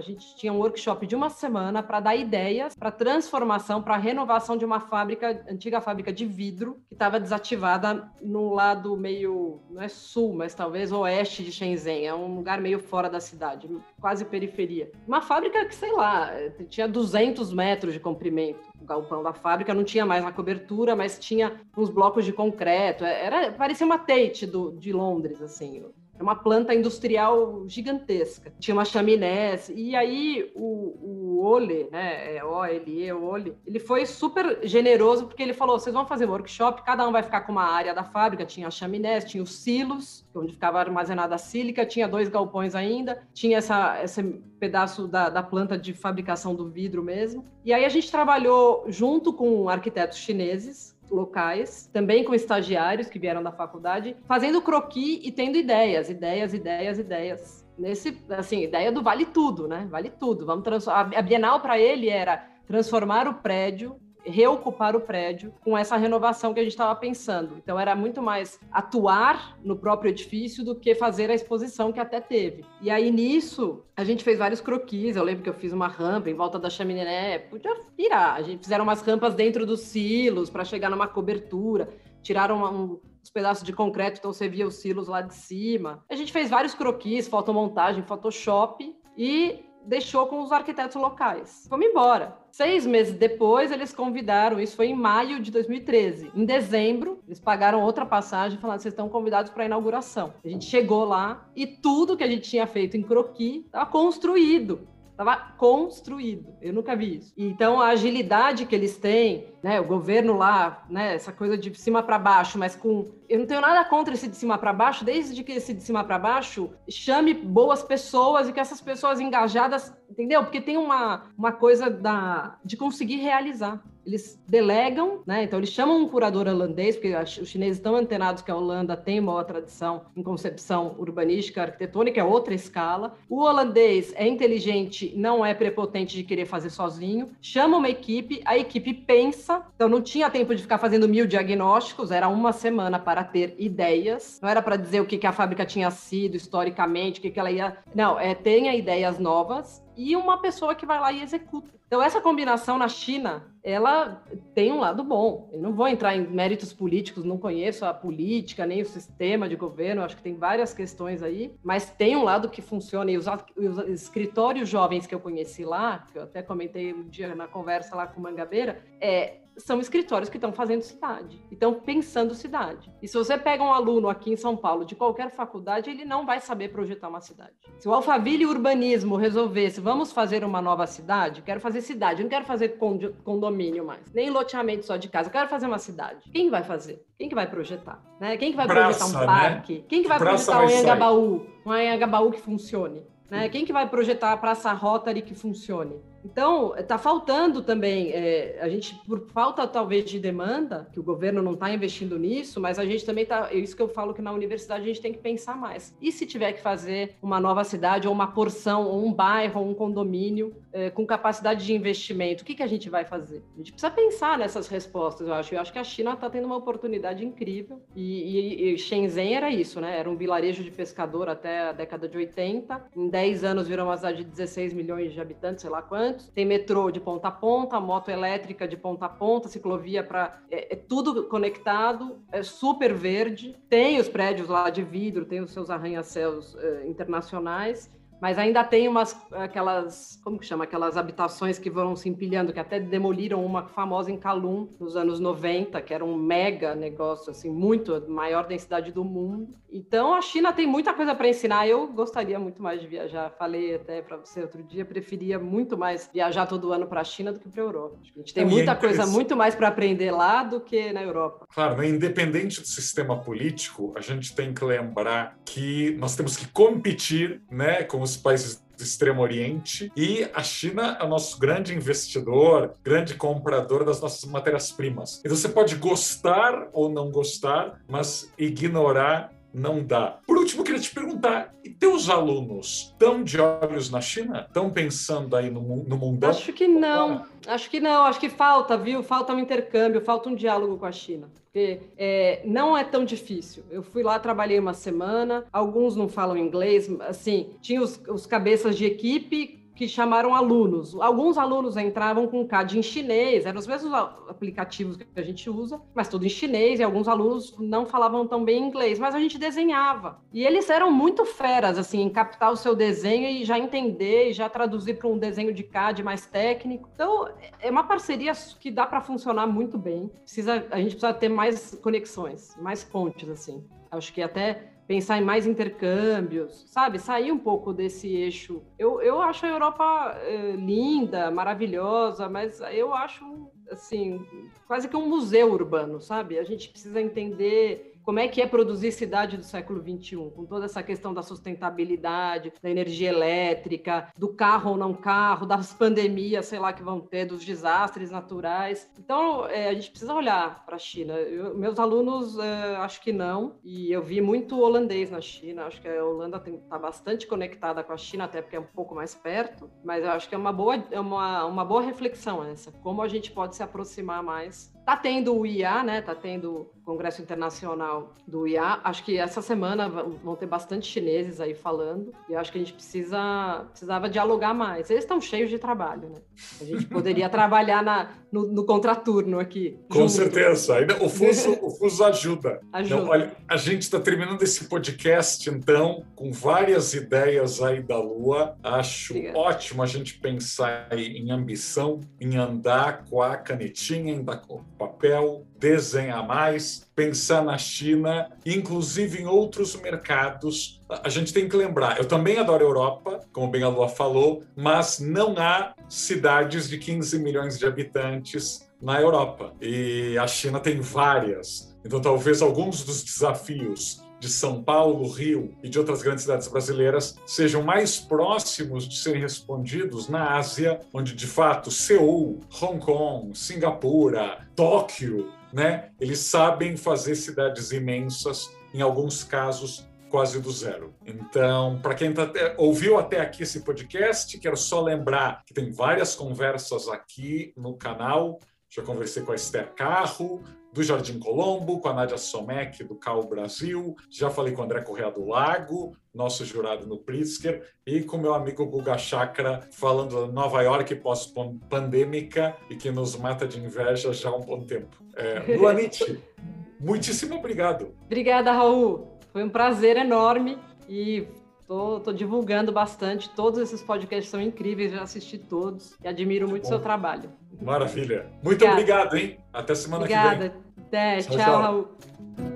gente tinha um workshop de uma semana para dar ideias para transformação, para renovação de uma fábrica, antiga fábrica de vidro, que estava desativada no lado meio, não é sul, mas talvez oeste de Shenzhen. É um lugar meio fora da cidade, quase periferia. Uma fábrica que, sei lá, tinha 200 metros de comprimento o galpão da fábrica não tinha mais a cobertura, mas tinha uns blocos de concreto. Era, parecia uma Tate do, de Londres, assim. É uma planta industrial gigantesca. Tinha uma chaminés. E aí o, o Ole, né? É O-L-E, Ole, ele foi super generoso porque ele falou: vocês vão fazer um workshop, cada um vai ficar com uma área da fábrica. Tinha a chaminés, tinha os silos, onde ficava armazenada a sílica, tinha dois galpões ainda, tinha essa, esse pedaço da, da planta de fabricação do vidro mesmo. E aí a gente trabalhou junto com arquitetos chineses locais, também com estagiários que vieram da faculdade, fazendo croqui e tendo ideias, ideias, ideias, ideias. Nesse, assim, ideia do vale tudo, né? Vale tudo. Vamos transformar. A Bienal para ele era transformar o prédio reocupar o prédio com essa renovação que a gente estava pensando. Então, era muito mais atuar no próprio edifício do que fazer a exposição que até teve. E aí, nisso, a gente fez vários croquis. Eu lembro que eu fiz uma rampa em volta da chaminé. Podia virar. A gente fizeram umas rampas dentro dos silos para chegar numa cobertura tiraram um, os pedaços de concreto, então você via os silos lá de cima. A gente fez vários croquis, fotomontagem, Photoshop e deixou com os arquitetos locais. Vamos embora. Seis meses depois, eles convidaram, isso foi em maio de 2013. Em dezembro, eles pagaram outra passagem, falando: vocês estão convidados para a inauguração. A gente chegou lá e tudo que a gente tinha feito em croquis estava construído. Estava construído. Eu nunca vi isso. Então, a agilidade que eles têm, né, o governo lá, né, essa coisa de cima para baixo, mas com. Eu não tenho nada contra esse de cima para baixo, desde que esse de cima para baixo chame boas pessoas e que essas pessoas engajadas, entendeu? Porque tem uma, uma coisa da, de conseguir realizar eles delegam, né? Então eles chamam um curador holandês, porque os chineses estão antenados que a Holanda tem uma tradição em concepção urbanística, arquitetônica, é outra escala. O holandês é inteligente, não é prepotente de querer fazer sozinho, chama uma equipe, a equipe pensa, então não tinha tempo de ficar fazendo mil diagnósticos, era uma semana para ter ideias, não era para dizer o que, que a fábrica tinha sido historicamente, o que, que ela ia. Não, é tenha ideias novas e uma pessoa que vai lá e executa. Então, essa combinação na China, ela tem um lado bom. Eu não vou entrar em méritos políticos, não conheço a política, nem o sistema de governo, acho que tem várias questões aí, mas tem um lado que funciona. E os, os escritórios jovens que eu conheci lá, que eu até comentei um dia na conversa lá com o Mangabeira, é, são escritórios que estão fazendo cidade, estão pensando cidade. E se você pega um aluno aqui em São Paulo de qualquer faculdade, ele não vai saber projetar uma cidade. Se o Alphaville Urbanismo resolvesse, vamos fazer uma nova cidade, quero fazer cidade, não quero fazer condomínio mais, nem loteamento só de casa, quero fazer uma cidade. Quem vai fazer? Quem que vai projetar? Né? Quem que vai Praça, projetar um parque? Né? Quem que vai Praça projetar um Anhangabaú? Um Anhangabaú que funcione? Né? Quem que vai projetar a Praça Rotary que funcione? Então, está faltando também, é, a gente, por falta talvez de demanda, que o governo não está investindo nisso, mas a gente também está, é isso que eu falo que na universidade a gente tem que pensar mais. E se tiver que fazer uma nova cidade, ou uma porção, ou um bairro, ou um condomínio é, com capacidade de investimento, o que, que a gente vai fazer? A gente precisa pensar nessas respostas, eu acho. Eu acho que a China está tendo uma oportunidade incrível, e, e, e Shenzhen era isso, né? Era um vilarejo de pescador até a década de 80, em 10 anos virou uma cidade de 16 milhões de habitantes, sei lá tem metrô de ponta a ponta, moto elétrica de ponta a ponta, ciclovia para. É, é, tudo conectado, é super verde. Tem os prédios lá de vidro, tem os seus arranha-céus é, internacionais mas ainda tem umas aquelas, como que chama, aquelas habitações que vão se empilhando, que até demoliram uma famosa em Calum nos anos 90, que era um mega negócio assim, muito maior densidade do mundo. Então a China tem muita coisa para ensinar. Eu gostaria muito mais de viajar. Falei até para você outro dia, preferia muito mais viajar todo ano para a China do que para a Europa. A gente tem é, muita é coisa muito mais para aprender lá do que na Europa. Claro, né? independente do sistema político, a gente tem que lembrar que nós temos que competir, né, com os países do Extremo Oriente e a China é o nosso grande investidor, grande comprador das nossas matérias-primas. Então você pode gostar ou não gostar, mas ignorar não dá. Por último, queria te perguntar: e teus alunos estão de olhos na China? Estão pensando aí no, no mundão? Acho que não. Acho que não. Acho que falta, viu? Falta um intercâmbio, falta um diálogo com a China. Porque é, não é tão difícil. Eu fui lá, trabalhei uma semana, alguns não falam inglês, assim, tinha os, os cabeças de equipe que chamaram alunos. Alguns alunos entravam com CAD em chinês, eram os mesmos aplicativos que a gente usa, mas tudo em chinês, e alguns alunos não falavam tão bem inglês, mas a gente desenhava. E eles eram muito feras, assim, em captar o seu desenho e já entender, e já traduzir para um desenho de CAD mais técnico. Então, é uma parceria que dá para funcionar muito bem. Precisa, a gente precisa ter mais conexões, mais pontes, assim. Acho que até pensar em mais intercâmbios, sabe? Sair um pouco desse eixo. Eu, eu acho a Europa é, linda, maravilhosa, mas eu acho, assim, quase que um museu urbano, sabe? A gente precisa entender como é que é produzir cidade do século XXI, com toda essa questão da sustentabilidade, da energia elétrica, do carro ou não carro, das pandemias, sei lá, que vão ter, dos desastres naturais. Então, é, a gente precisa olhar para a China. Eu, meus alunos, é, acho que não, e eu vi muito holandês na China, acho que a Holanda está bastante conectada com a China, até porque é um pouco mais perto, mas eu acho que é uma boa, é uma, uma boa reflexão essa, como a gente pode se aproximar mais Tá tendo o IA, né? Tá tendo o Congresso Internacional do IA. Acho que essa semana vão ter bastante chineses aí falando. E acho que a gente precisa precisava dialogar mais. Eles estão cheios de trabalho, né? A gente poderia trabalhar na, no, no contraturno aqui. Com junto. certeza. Ainda, o Fuso, o Fuso ajuda. ajuda. Não, olha, a gente está terminando esse podcast, então, com várias ideias aí da Lua. Acho Obrigada. ótimo a gente pensar em ambição, em andar com a canetinha, com o papel, desenhar mais, pensar na China, inclusive em outros mercados. A gente tem que lembrar, eu também adoro a Europa, como bem a Lua falou, mas não há cidades de 15 milhões de habitantes na Europa. E a China tem várias. Então, talvez alguns dos desafios de São Paulo, Rio e de outras grandes cidades brasileiras sejam mais próximos de serem respondidos na Ásia, onde de fato Seul, Hong Kong, Singapura, Tóquio, né, eles sabem fazer cidades imensas, em alguns casos quase do zero. Então, para quem tá, ouviu até aqui esse podcast, quero só lembrar que tem várias conversas aqui no canal. Já conversei com a Esther Carro, do Jardim Colombo, com a Nádia Somek, do Cal Brasil, já falei com o André Correa do Lago, nosso jurado no Pritzker, e com meu amigo Guga Chakra, falando da Nova York pós-pandêmica e que nos mata de inveja já há um bom tempo. É, Luanite, muitíssimo obrigado. Obrigada, Raul. Foi um prazer enorme e Tô, tô, divulgando bastante. Todos esses podcasts são incríveis, já assisti todos e admiro muito o seu trabalho. Maravilha. Muito Obrigada. obrigado, hein? Até semana Obrigada. que vem. Até. tchau, tchau. Raul.